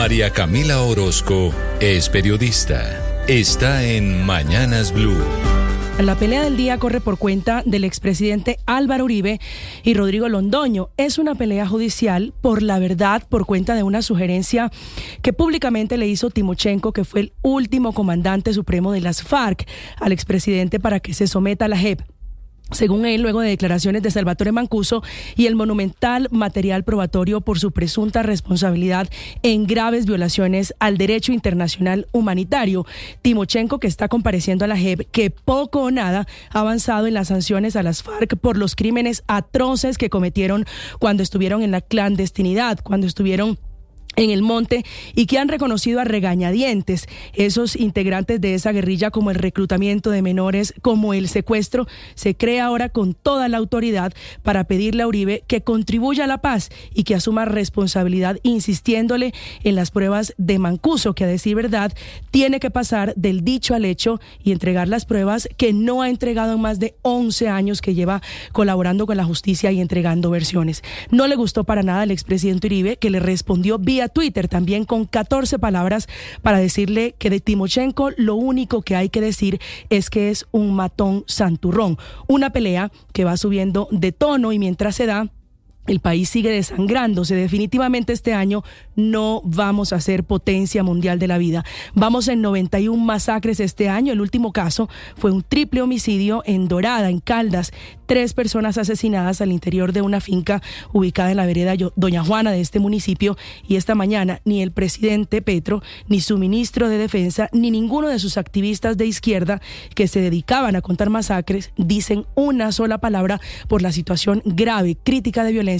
María Camila Orozco es periodista. Está en Mañanas Blue. La pelea del día corre por cuenta del expresidente Álvaro Uribe y Rodrigo Londoño. Es una pelea judicial por la verdad, por cuenta de una sugerencia que públicamente le hizo Timochenko, que fue el último comandante supremo de las FARC, al expresidente para que se someta a la JEP según él, luego de declaraciones de Salvatore Mancuso y el monumental material probatorio por su presunta responsabilidad en graves violaciones al derecho internacional humanitario. Timochenko, que está compareciendo a la JEP, que poco o nada ha avanzado en las sanciones a las FARC por los crímenes atroces que cometieron cuando estuvieron en la clandestinidad, cuando estuvieron en el monte y que han reconocido a regañadientes esos integrantes de esa guerrilla como el reclutamiento de menores, como el secuestro, se crea ahora con toda la autoridad para pedirle a Uribe que contribuya a la paz y que asuma responsabilidad insistiéndole en las pruebas de Mancuso, que a decir verdad tiene que pasar del dicho al hecho y entregar las pruebas que no ha entregado en más de 11 años que lleva colaborando con la justicia y entregando versiones. No le gustó para nada al expresidente Uribe que le respondió vía Twitter también con 14 palabras para decirle que de Timochenko lo único que hay que decir es que es un matón santurrón. Una pelea que va subiendo de tono y mientras se da el país sigue desangrándose. Definitivamente este año no vamos a ser potencia mundial de la vida. Vamos en 91 masacres este año. El último caso fue un triple homicidio en Dorada, en Caldas. Tres personas asesinadas al interior de una finca ubicada en la vereda Doña Juana de este municipio. Y esta mañana ni el presidente Petro, ni su ministro de Defensa, ni ninguno de sus activistas de izquierda que se dedicaban a contar masacres dicen una sola palabra por la situación grave, crítica de violencia